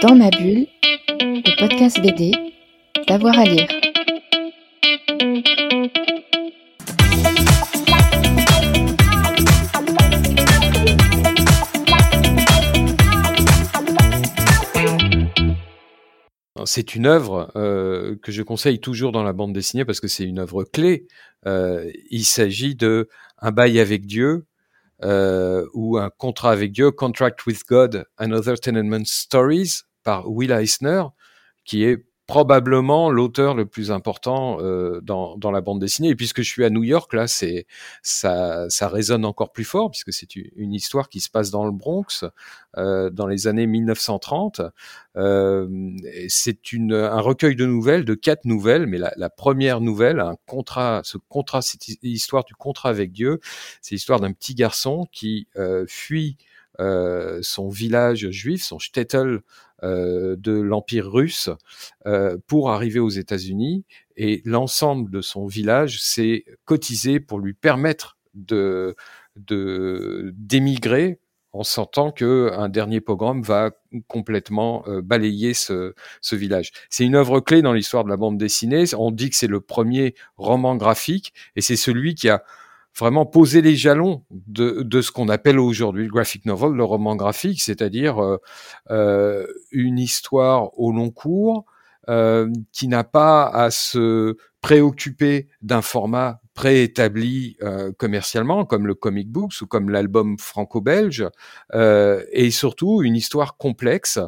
Dans ma bulle, le podcast BD, d'avoir à lire. C'est une œuvre euh, que je conseille toujours dans la bande dessinée parce que c'est une œuvre clé. Euh, il s'agit de un bail avec Dieu euh, ou un contrat avec Dieu, Contract with God and Other Tenement Stories par Will Eisner, qui est probablement l'auteur le plus important euh, dans, la bande dessinée. Et puisque je suis à New York, là, c'est ça, ça résonne encore plus fort puisque c'est une histoire qui se passe dans le Bronx euh, dans les années 1930. Euh, c'est un recueil de nouvelles, de quatre nouvelles, mais la, première nouvelle, ce contrat, cette histoire du contrat avec Dieu, c'est l'histoire d'un petit garçon qui fuit euh, son village juif, son shtetl euh, de l'Empire russe, euh, pour arriver aux États-Unis. Et l'ensemble de son village s'est cotisé pour lui permettre de d'émigrer en sentant que un dernier pogrom va complètement balayer ce, ce village. C'est une œuvre clé dans l'histoire de la bande dessinée. On dit que c'est le premier roman graphique et c'est celui qui a vraiment poser les jalons de, ce qu'on appelle aujourd'hui le graphic novel, le roman graphique, c'est-à-dire euh, euh une histoire au long cours euh, qui n'a pas à se préoccuper d'un format préétabli commercialement, comme le comic books ou comme l'album franco-belge, euh, et surtout une histoire complexe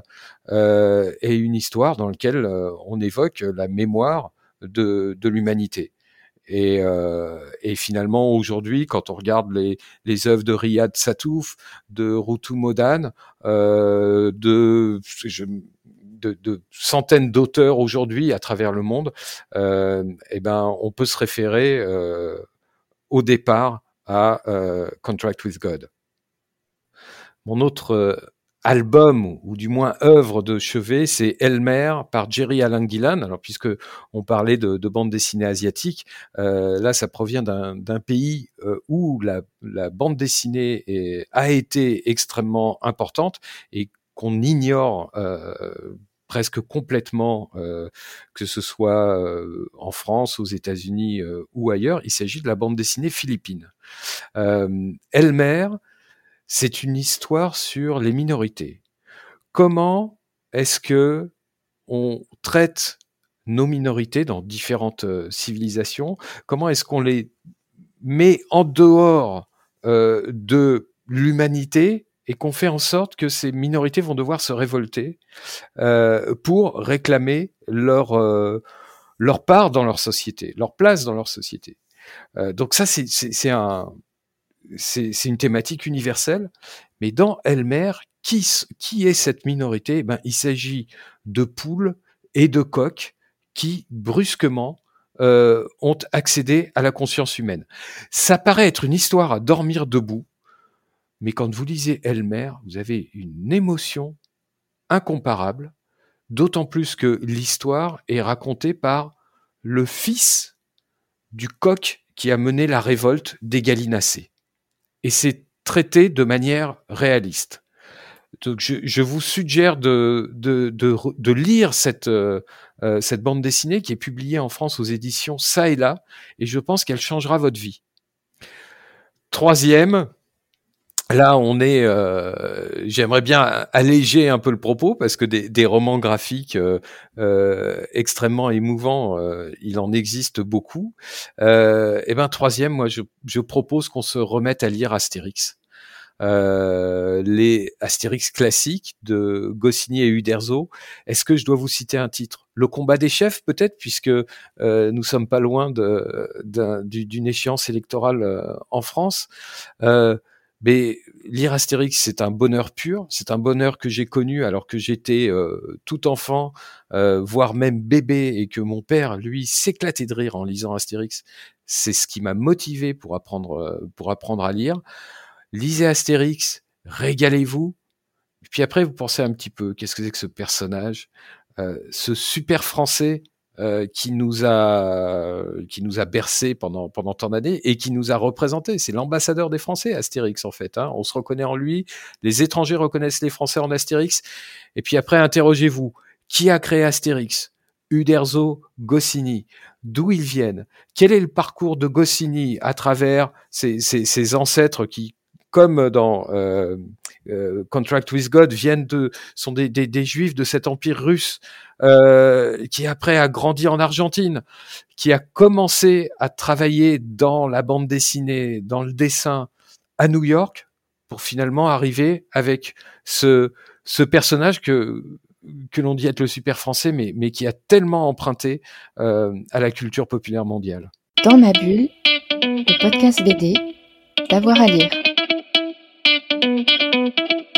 et une histoire dans laquelle on évoque la mémoire de l'humanité. Et, euh, et, finalement, aujourd'hui, quand on regarde les, œuvres de Riyad Satouf, de Rutu Modan, euh, de, centaines d'auteurs aujourd'hui à travers le monde, euh, eh ben, on peut se référer euh, au départ à Contract with God. Mon autre album ou du moins œuvre de chevet, c'est Elmer par Jerry Allen Gillan. Alors puisque on parlait de, de bande dessinée asiatique, euh, là ça provient d'un pays euh, où la, la, bande dessinée est, a été extrêmement importante et qu'on ignore euh, presque complètement, euh, que ce soit euh, en France, aux États-Unis euh, ou ailleurs. Il s'agit de la bande dessinée philippine. Elmer, c'est une histoire sur les minorités. Comment est-ce que on traite nos minorités dans différentes euh, civilisations? Comment est-ce qu'on les met en dehors euh, de l'humanité et qu'on fait en sorte que ces minorités vont devoir se révolter euh, pour réclamer leur leur part dans leur société, leur place dans leur société? Donc ça, c'est un c'est une thématique universelle, mais dans Elmer, qui, est cette minorité? Eh ben, Il s'agit de poules et de coqs qui, brusquement, euh, ont accédé à la conscience humaine. Ça paraît être une histoire à dormir debout, mais quand vous lisez Elmer, vous avez une émotion incomparable, d'autant plus que l'histoire est racontée par le fils du coq qui a mené la révolte des gallinacés et c'est traité de manière réaliste. Donc je, vous suggère de, de, de, de lire cette, euh, euh, cette bande dessinée qui est publiée en France aux éditions Ça et là, et je pense qu'elle changera votre vie. Troisième, Là, on est. Euh, J'aimerais bien alléger un peu le propos parce que des, romans graphiques euh, euh, extrêmement émouvants, il en existe beaucoup. Et ben troisième, moi, je, propose qu'on se remette à lire Astérix. Les Astérix classiques de Goscinny et Uderzo. Est-ce que je dois vous citer un titre? Le combat des chefs, peut-être, puisque nous sommes pas loin d'une échéance électorale en France. Mais lire Astérix, c'est un bonheur pur. C'est un bonheur que j'ai connu alors que j'étais euh, tout enfant, euh, voire même bébé, et que mon père, lui, s'éclatait de rire en lisant Astérix. C'est ce qui m'a motivé pour apprendre, euh, pour apprendre à lire. Lisez Astérix, régalez-vous. Puis après, vous pensez un petit peu, qu'est-ce que c'est que ce personnage, ce super français euh, qui nous a qui nous a bercé pendant pendant tant d'années et qui nous a représenté. C'est l'ambassadeur des Français, Astérix en fait. Hein. On se reconnaît en lui. Les étrangers reconnaissent les Français en Astérix. Et puis après, interrogez-vous. Qui a créé Astérix? Uderzo, Goscinny. D'où ils viennent? Quel est le parcours de Goscinny à travers ses, ses ancêtres qui, comme dans euh, euh, Contract with God, viennent de sont des, des, des juifs de cet empire russe euh, qui après a grandi en Argentine, qui a commencé à travailler dans la bande dessinée, dans le dessin à New York, pour finalement arriver avec ce ce personnage que que l'on dit être le super français, mais, mais qui a tellement emprunté euh, à la culture populaire mondiale. Dans ma bulle, le podcast BD, d'avoir à lire. thank you